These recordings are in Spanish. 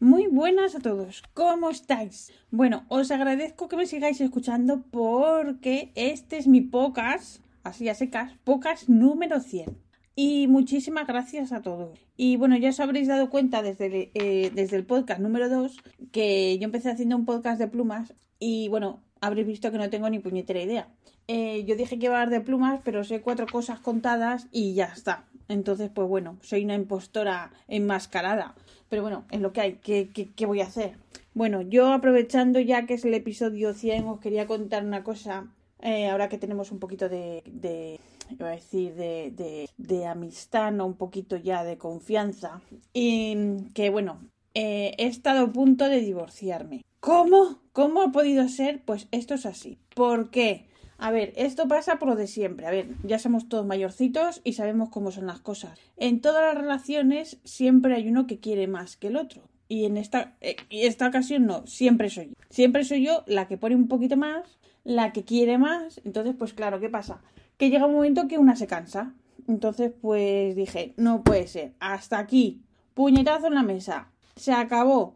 Muy buenas a todos, ¿cómo estáis? Bueno, os agradezco que me sigáis escuchando porque este es mi podcast, así a secas, podcast número 100. Y muchísimas gracias a todos. Y bueno, ya os habréis dado cuenta desde, eh, desde el podcast número 2 que yo empecé haciendo un podcast de plumas y bueno, habréis visto que no tengo ni puñetera idea. Eh, yo dije que iba a hablar de plumas, pero sé cuatro cosas contadas y ya está. Entonces, pues bueno, soy una impostora enmascarada. Pero bueno, es lo que hay. ¿Qué, voy a hacer? Bueno, yo aprovechando ya que es el episodio 100, os quería contar una cosa. Eh, ahora que tenemos un poquito de, de iba a decir, de, de, de, amistad, ¿no? Un poquito ya de confianza. Y que bueno, eh, he estado a punto de divorciarme. ¿Cómo? ¿Cómo ha podido ser? Pues esto es así. ¿Por qué? A ver, esto pasa por lo de siempre. A ver, ya somos todos mayorcitos y sabemos cómo son las cosas. En todas las relaciones siempre hay uno que quiere más que el otro. Y en esta, eh, esta ocasión no, siempre soy yo. Siempre soy yo la que pone un poquito más, la que quiere más. Entonces, pues claro, ¿qué pasa? Que llega un momento que una se cansa. Entonces, pues dije, no puede ser. Hasta aquí. Puñetazo en la mesa. Se acabó.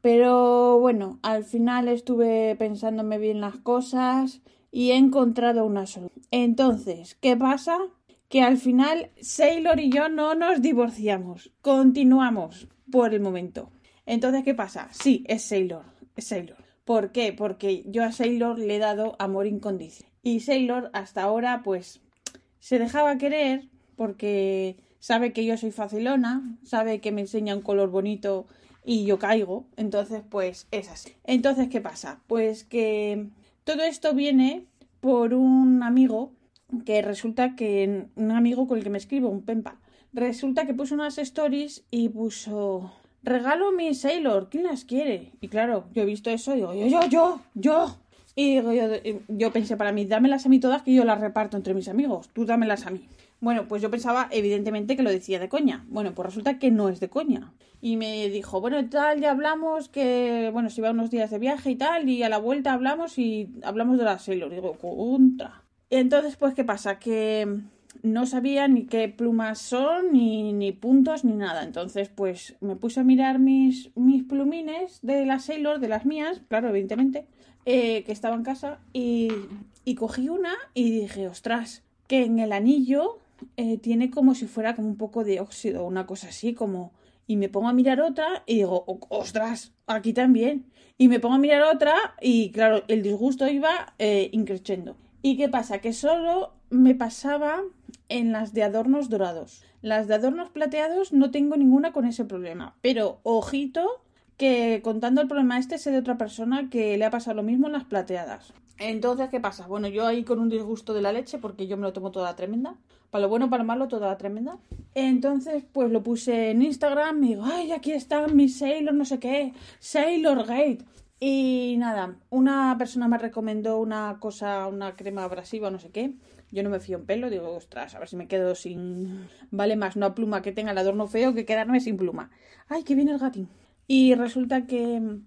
Pero bueno, al final estuve pensándome bien las cosas y he encontrado una solución. Entonces, ¿qué pasa? Que al final Sailor y yo no nos divorciamos. Continuamos por el momento. Entonces, ¿qué pasa? Sí, es Sailor. Es Sailor. ¿Por qué? Porque yo a Sailor le he dado amor incondicional. Y Sailor hasta ahora, pues, se dejaba querer porque sabe que yo soy facilona, sabe que me enseña un color bonito y yo caigo. Entonces, pues es así. Entonces, ¿qué pasa? Pues que todo esto viene por un amigo que resulta que un amigo con el que me escribo, un pempa, resulta que puso unas stories y puso regalo mi Sailor, ¿quién las quiere? Y claro, yo he visto eso y digo, yo, yo, yo, yo. Y digo, yo, yo pensé para mí, dámelas a mí todas que yo las reparto entre mis amigos, tú dámelas a mí. Bueno, pues yo pensaba evidentemente que lo decía de coña. Bueno, pues resulta que no es de coña. Y me dijo, bueno, tal, ya hablamos, que, bueno, se iba unos días de viaje y tal, y a la vuelta hablamos y hablamos de la Sailor. Digo, contra. Entonces, pues, ¿qué pasa? Que no sabía ni qué plumas son, ni, ni puntos, ni nada. Entonces, pues, me puse a mirar mis, mis plumines de la Sailor, de las mías, claro, evidentemente, eh, que estaba en casa, y, y cogí una y dije, ostras, que en el anillo eh, tiene como si fuera como un poco de óxido, una cosa así, como... Y me pongo a mirar otra y digo, ostras, aquí también. Y me pongo a mirar otra y claro, el disgusto iba eh, increciendo. ¿Y qué pasa? Que solo me pasaba en las de adornos dorados. Las de adornos plateados no tengo ninguna con ese problema. Pero ojito que contando el problema este sé de otra persona que le ha pasado lo mismo en las plateadas. Entonces, ¿qué pasa? Bueno, yo ahí con un disgusto de la leche porque yo me lo tomo toda tremenda. Para lo bueno, para lo malo, toda tremenda. Entonces, pues lo puse en Instagram y digo, ay, aquí está mi Sailor, no sé qué, Sailor Gate. Y nada, una persona me recomendó una cosa, una crema abrasiva, no sé qué. Yo no me fío en pelo, digo, ostras, a ver si me quedo sin. Vale más una pluma que tenga el adorno feo que quedarme sin pluma. Ay, que viene el gatín. Y resulta que.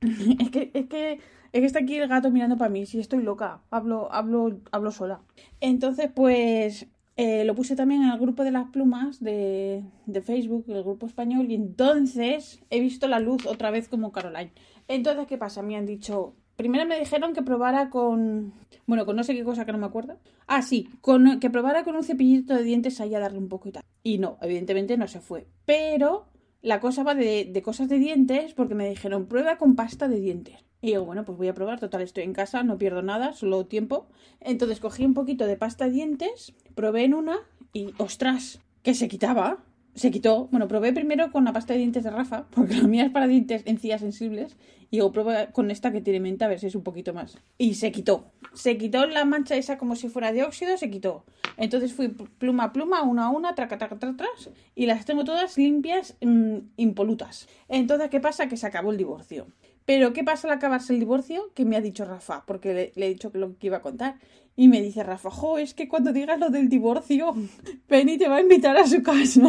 es que, es que es que está aquí el gato mirando para mí, si estoy loca, hablo, hablo, hablo sola. Entonces, pues eh, lo puse también en el grupo de las plumas de, de, Facebook, el grupo español, y entonces he visto la luz otra vez como Caroline. Entonces, ¿qué pasa? Me han dicho. Primero me dijeron que probara con. Bueno, con no sé qué cosa que no me acuerdo. Ah, sí, con, que probara con un cepillito de dientes ahí a darle un poco y tal. Y no, evidentemente no se fue. Pero la cosa va de, de cosas de dientes porque me dijeron prueba con pasta de dientes. Y digo, bueno, pues voy a probar, total, estoy en casa, no pierdo nada, solo tiempo. Entonces cogí un poquito de pasta de dientes, probé en una y, ostras, que se quitaba. se quitó. Bueno, probé primero con la pasta de dientes de Rafa, porque la mía es para dientes encías sensibles. Y luego probé con esta que tiene menta a ver si es un poquito más. Y se quitó. Se quitó la mancha esa como si fuera de óxido, se quitó. Entonces fui pluma a pluma, una a una, traca, traca, traca, tras, y las tengo todas limpias, mmm, impolutas. Entonces, ¿qué pasa? Que se acabó el divorcio. Pero, ¿qué pasa al acabarse el divorcio? Que me ha dicho Rafa, porque le, he dicho que lo que iba a contar. Y me dice Rafa, jo, es que cuando digas lo del divorcio, Penny te va a invitar a su casa.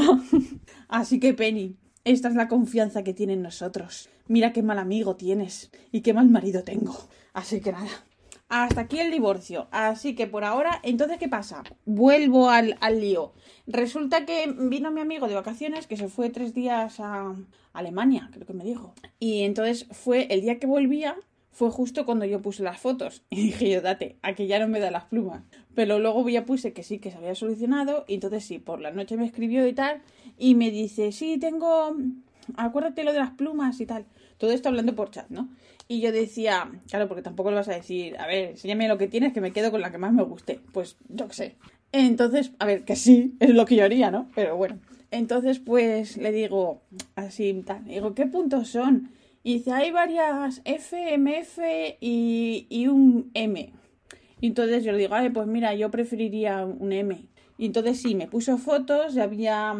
Así que, Penny, esta es la confianza que tiene en nosotros. Mira qué mal amigo tienes y qué mal marido tengo. Así que nada. Hasta aquí el divorcio. Así que por ahora, entonces, ¿qué pasa? Vuelvo al, al lío. Resulta que vino mi amigo de vacaciones, que se fue tres días a Alemania, creo que me dijo. Y entonces fue el día que volvía, fue justo cuando yo puse las fotos. Y dije yo, date, aquí ya no me da las plumas. Pero luego ya puse que sí, que se había solucionado. Y entonces sí, por la noche me escribió y tal. Y me dice, sí, tengo... Acuérdate lo de las plumas y tal. Todo esto hablando por chat, ¿no? Y yo decía, claro, porque tampoco le vas a decir, a ver, enséñame lo que tienes, que me quedo con la que más me guste. Pues yo qué sé. Entonces, a ver, que sí, es lo que yo haría, ¿no? Pero bueno. Entonces, pues le digo así, tal. Digo, ¿qué puntos son? Y dice, hay varias F, MF y, y un M. Y entonces yo le digo, ay, pues mira, yo preferiría un M. Y entonces sí, me puso fotos y había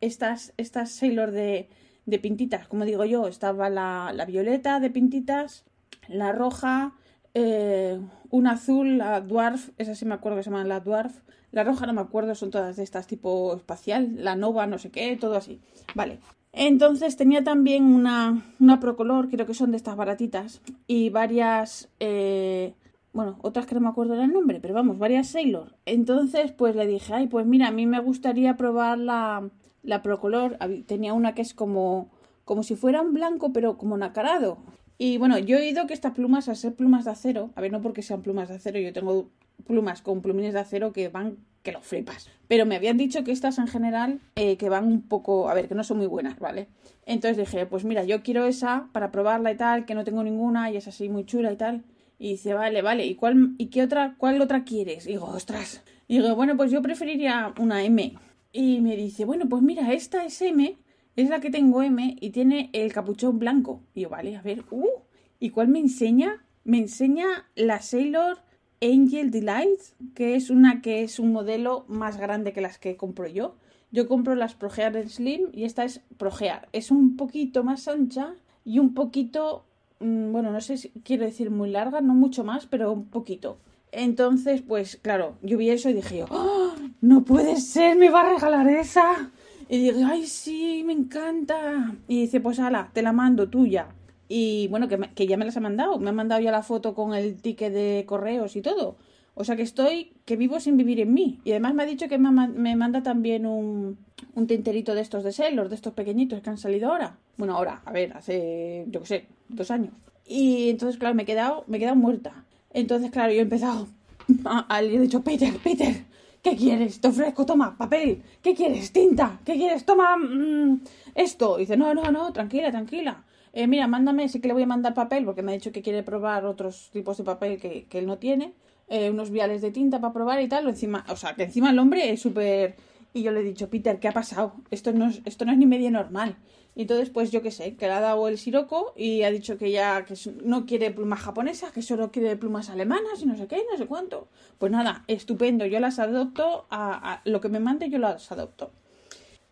estas, estas Sailor de, de pintitas, como digo yo, estaba la, la violeta de pintitas, la roja, eh, una azul, la Dwarf, esa sí me acuerdo que se llama la Dwarf, la roja no me acuerdo, son todas de estas tipo espacial, la Nova, no sé qué, todo así. Vale. Entonces tenía también una, una Procolor, creo que son de estas baratitas, y varias, eh, bueno, otras que no me acuerdo el nombre, pero vamos, varias Sailor. Entonces, pues le dije, ay, pues mira, a mí me gustaría probar la, la Procolor. Tenía una que es como, como si fuera un blanco, pero como nacarado. Y bueno, yo he oído que estas plumas, al ser plumas de acero, a ver, no porque sean plumas de acero, yo tengo plumas con plumines de acero que van que lo flipas. Pero me habían dicho que estas en general eh, que van un poco, a ver, que no son muy buenas, ¿vale? Entonces dije, pues mira, yo quiero esa para probarla y tal, que no tengo ninguna y es así muy chula y tal. Y dice, vale, vale, ¿y cuál, y qué otra, cuál otra quieres? Y digo, ostras. Y digo, bueno, pues yo preferiría una M. Y me dice, bueno, pues mira, esta es M, es la que tengo M y tiene el capuchón blanco. Y yo, vale, a ver, uh, ¿y cuál me enseña? Me enseña la Sailor Angel Delight, que es una que es un modelo más grande que las que compro yo. Yo compro las Progear Slim y esta es Progear. Es un poquito más ancha y un poquito, mmm, bueno, no sé si quiero decir muy larga, no mucho más, pero un poquito. Entonces, pues claro, yo vi eso y dije ¡Oh, no puede ser, me va a regalar esa. Y dije, ay, sí, me encanta. Y dice, pues ala, te la mando tuya. Y bueno, que, ya me las ha mandado. Me ha mandado ya la foto con el ticket de correos y todo. O sea que estoy, que vivo sin vivir en mí. Y además me ha dicho que me, manda también un, un tinterito de estos de Sailor, de estos pequeñitos que han salido ahora. Bueno, ahora, a ver, hace, yo qué sé, dos años. Y entonces, claro, me he quedado, me he quedado muerta. Entonces, claro, yo he empezado a, le he dicho, Peter, Peter, ¿qué quieres? Te ofrezco, toma, papel. ¿Qué quieres? Tinta. ¿Qué quieres? Toma mmm, esto. Dice, no, no, no, tranquila, tranquila. Eh, mira, mándame, sí que le voy a mandar papel, porque me ha dicho que quiere probar otros tipos de papel que, que él no tiene. Eh, unos viales de tinta para probar y tal. Encima, o sea, que encima el hombre es súper... Y yo le he dicho, Peter, ¿qué ha pasado? Esto no es, esto no es ni medio normal. Y entonces, pues yo qué sé, que le ha dado el siroco y ha dicho que ya que no quiere plumas japonesas, que solo quiere plumas alemanas y no sé qué, no sé cuánto. Pues nada, estupendo, yo las adopto, a, lo que me mande yo las adopto.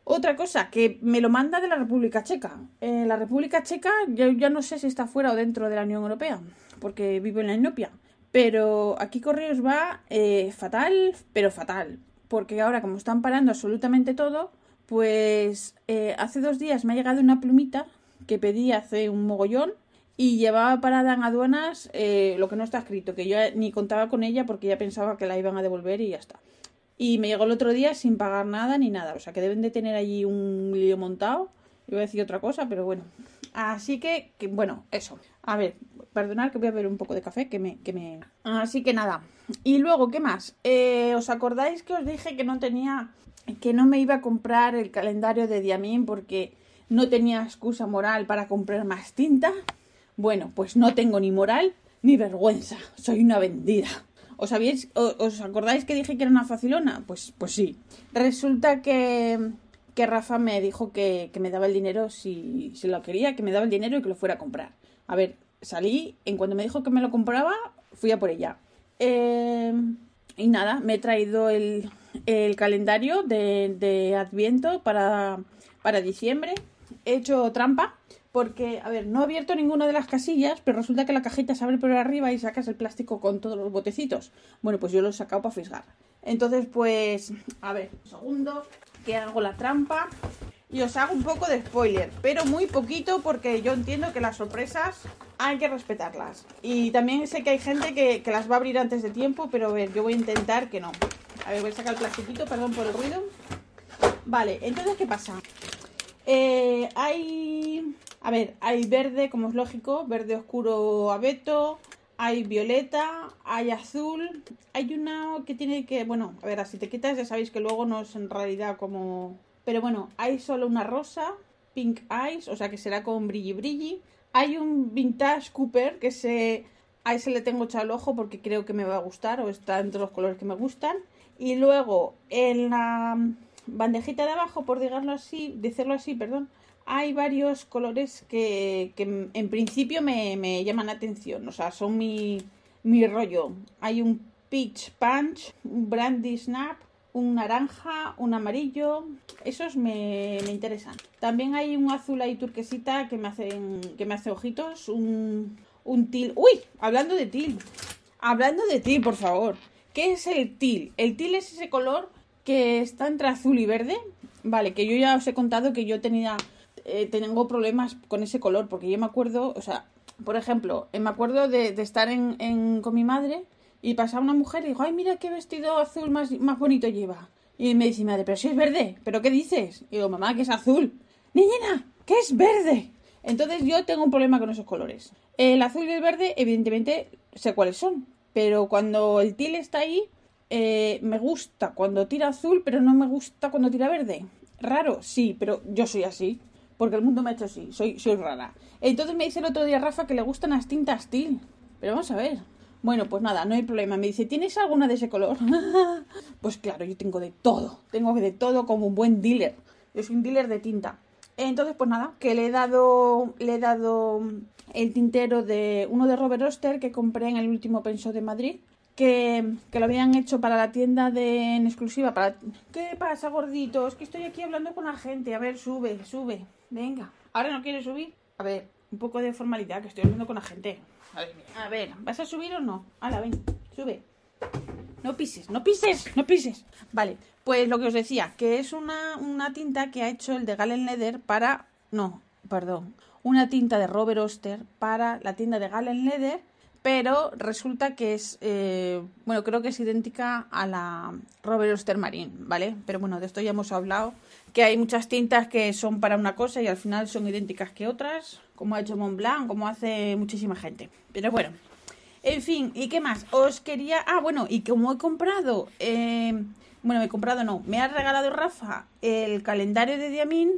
Otra cosa, que me lo manda de la República Checa. Eh, la República Checa, yo ya no sé si está fuera o dentro de la Unión Europea, porque vivo en la Inopia. Pero aquí Correos va eh, fatal, pero fatal. Porque ahora, como están parando absolutamente todo, pues eh, hace dos días me ha llegado una plumita que pedí hace un mogollón y llevaba parada en aduanas eh, lo que no está escrito, que yo ni contaba con ella porque ya pensaba que la iban a devolver y ya está. Y me llegó el otro día sin pagar nada ni nada. O sea que deben de tener allí un lío montado. Iba a decir otra cosa, pero bueno. Así que, bueno, eso. A ver, perdonad que voy a beber un poco de café, que me... Que me... Así que nada. Y luego, ¿qué más? Eh, ¿Os acordáis que os dije que no tenía... que no me iba a comprar el calendario de Diamín porque no tenía excusa moral para comprar más tinta? Bueno, pues no tengo ni moral ni vergüenza. Soy una vendida. ¿Os, habéis, ¿Os acordáis que dije que era una facilona? Pues, pues sí. Resulta que, que Rafa me dijo que, me daba el dinero si, si lo quería, que me daba el dinero y que lo fuera a comprar. A ver, salí, en cuanto me dijo que me lo compraba, fui a por ella. Eh, y nada, me he traído el, calendario de, Adviento para, para diciembre. He hecho trampa porque, a ver, no he abierto ninguna de las casillas, pero resulta que la cajita se abre por arriba y sacas el plástico con todos los botecitos. Bueno, pues yo lo he sacado para fisgar. Entonces, pues, a ver, un segundo, que hago la trampa y os hago un poco de spoiler, pero muy poquito porque yo entiendo que las sorpresas hay que respetarlas. Y también sé que hay gente que, las va a abrir antes de tiempo, pero a ver, yo voy a intentar que no. A ver, voy a sacar el plastiquito, perdón por el ruido. Vale, entonces, ¿qué pasa? Eh, hay... A ver, hay verde, como es lógico, verde oscuro abeto, hay violeta, hay azul, hay una que tiene que, bueno, a ver, si te quitas ya sabéis que luego no es en realidad como pero bueno, hay solo una rosa, Pink Eyes, o sea que será con brilli brilli. Hay un Vintage Cooper que se... A ese le tengo echado el ojo porque creo que me va a gustar o está entre los colores que me gustan. Y luego en la bandejita de abajo, por decirlo así, así, perdón, hay varios colores que, que en principio me, me, llaman la atención, o sea, son mi, mi rollo. Hay un Peach Punch, un Brandy Snap, un naranja, un amarillo, esos me, interesan. También hay un azul ahí turquesita que me hacen, que me hace ojitos, un, un til. ¡Uy! Hablando de til. Hablando de til, por favor. ¿Qué es el til? El til es ese color que está entre azul y verde. Vale, que yo ya os he contado que yo tenía, eh, tengo problemas con ese color, porque yo me acuerdo, o sea, por ejemplo, me acuerdo de, estar en, con mi madre y pasaba una mujer y dijo, ay, mira qué vestido azul más, más bonito lleva. Y me dice, madre, pero si es verde, ¿pero qué dices? Y digo, mamá, que es azul. Niñena, que es verde. Entonces yo tengo un problema con esos colores. El azul y el verde, evidentemente, sé cuáles son. Pero cuando el til está ahí, eh, me gusta cuando tira azul, pero no me gusta cuando tira verde. Raro, sí, pero yo soy así. Porque el mundo me ha hecho así, soy, soy rara. Entonces me dice el otro día Rafa que le gustan las tintas til. Pero vamos a ver, bueno, pues nada, no hay problema. Me dice, ¿tienes alguna de ese color? pues claro, yo tengo de todo. Tengo de todo como un buen dealer. Yo soy un dealer de tinta. Entonces, pues nada, que le he dado, le he dado el tintero de uno de Robert Oster que compré en el último penso de Madrid. Que, que, lo habían hecho para la tienda de en exclusiva. Para... ¿Qué pasa, gordito? Es que estoy aquí hablando con la gente. A ver, sube, sube. Venga. ¿Ahora no quieres subir? A ver, un poco de formalidad, que estoy hablando con la gente. A ver, ¿vas a subir o no? Hala, ven, sube. No pises, no pises, no pises. Vale, pues lo que os decía, que es una, una tinta que ha hecho el de Galen Leather para... No, perdón. Una tinta de Robert Oster para la tienda de Galen Leather, pero resulta que es... Eh, bueno, creo que es idéntica a la Robert Oster Marine, ¿vale? Pero bueno, de esto ya hemos hablado, que hay muchas tintas que son para una cosa y al final son idénticas que otras como ha hecho Montblanc, como hace muchísima gente. Pero bueno, en fin, ¿y qué más? Os quería... Ah, bueno, y como he comprado... Eh, bueno, me he comprado, no, me ha regalado Rafa el calendario de Diamín.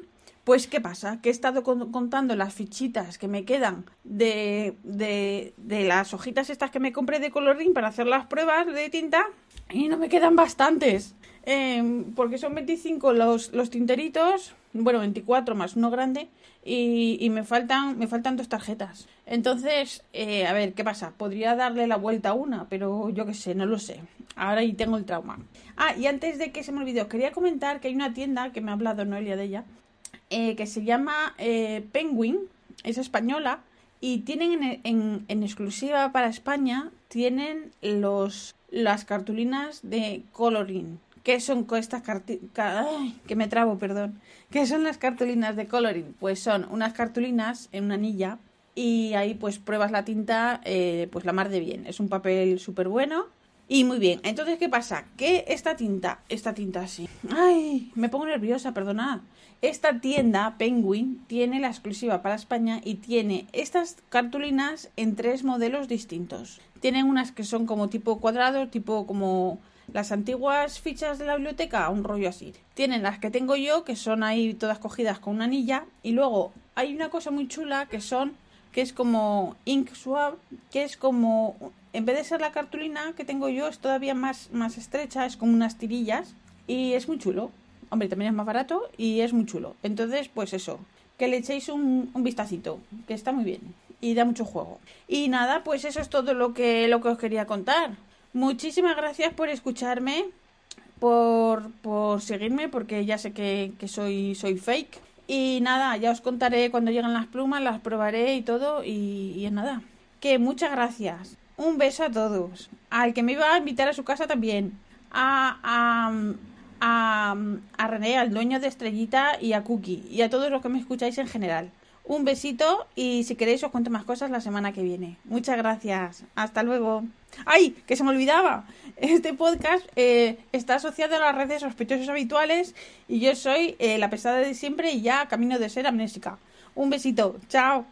Pues, ¿qué pasa? Que he estado contando las fichitas que me quedan de, de, de las hojitas estas que me compré de colorín para hacer las pruebas de tinta y no me quedan bastantes. Eh, porque son 25 los, tinteritos, bueno, 24 más uno grande, y, me faltan me faltan dos tarjetas. Entonces, eh, a ver, ¿qué pasa? Podría darle la vuelta a una, pero yo qué sé, no lo sé. Ahora ahí tengo el trauma. Ah, y antes de que se me olvide, quería comentar que hay una tienda que me ha hablado Noelia de ella, eh, que se llama eh, Penguin, es española, y tienen en, en, exclusiva para España, tienen los las cartulinas de coloring. ¿Qué son estas cartulinas? Que me trabo, perdón ¿Qué son las cartulinas de coloring? Pues son unas cartulinas en una anilla y ahí pues pruebas la tinta eh, pues la mar de bien. Es un papel súper bueno y muy bien. Entonces, ¿qué pasa? Que esta tinta, esta tinta así... Ay, me pongo nerviosa, perdonad. Esta tienda, Penguin, tiene la exclusiva para España y tiene estas cartulinas en tres modelos distintos. Tienen unas que son como tipo cuadrado, tipo como las antiguas fichas de la biblioteca, un rollo así. Tienen las que tengo yo, que son ahí todas cogidas con una anilla. Y luego hay una cosa muy chula que son, que es como ink swab, que es como, en vez de ser la cartulina que tengo yo, es todavía más, más estrecha, es como unas tirillas. Y es muy chulo. Hombre, también es más barato y es muy chulo. Entonces, pues eso, que le echéis un, un vistacito, que está muy bien y da mucho juego. Y nada, pues eso es todo lo que, lo que os quería contar. Muchísimas gracias por escucharme, por, por seguirme, porque ya sé que, que soy, soy fake. Y nada, ya os contaré cuando lleguen las plumas, las probaré y todo. Y, y nada, que muchas gracias. Un beso a todos. Al que me iba a invitar a su casa también. A, a, a, a René, al dueño de Estrellita y a Cookie. Y a todos los que me escucháis en general. Un besito y si queréis os cuento más cosas la semana que viene. Muchas gracias. Hasta luego. ¡Ay! Que se me olvidaba. Este podcast eh, está asociado a las redes sospechosos habituales y yo soy eh, la pesada de siempre y ya camino de ser amnésica. Un besito. Chao.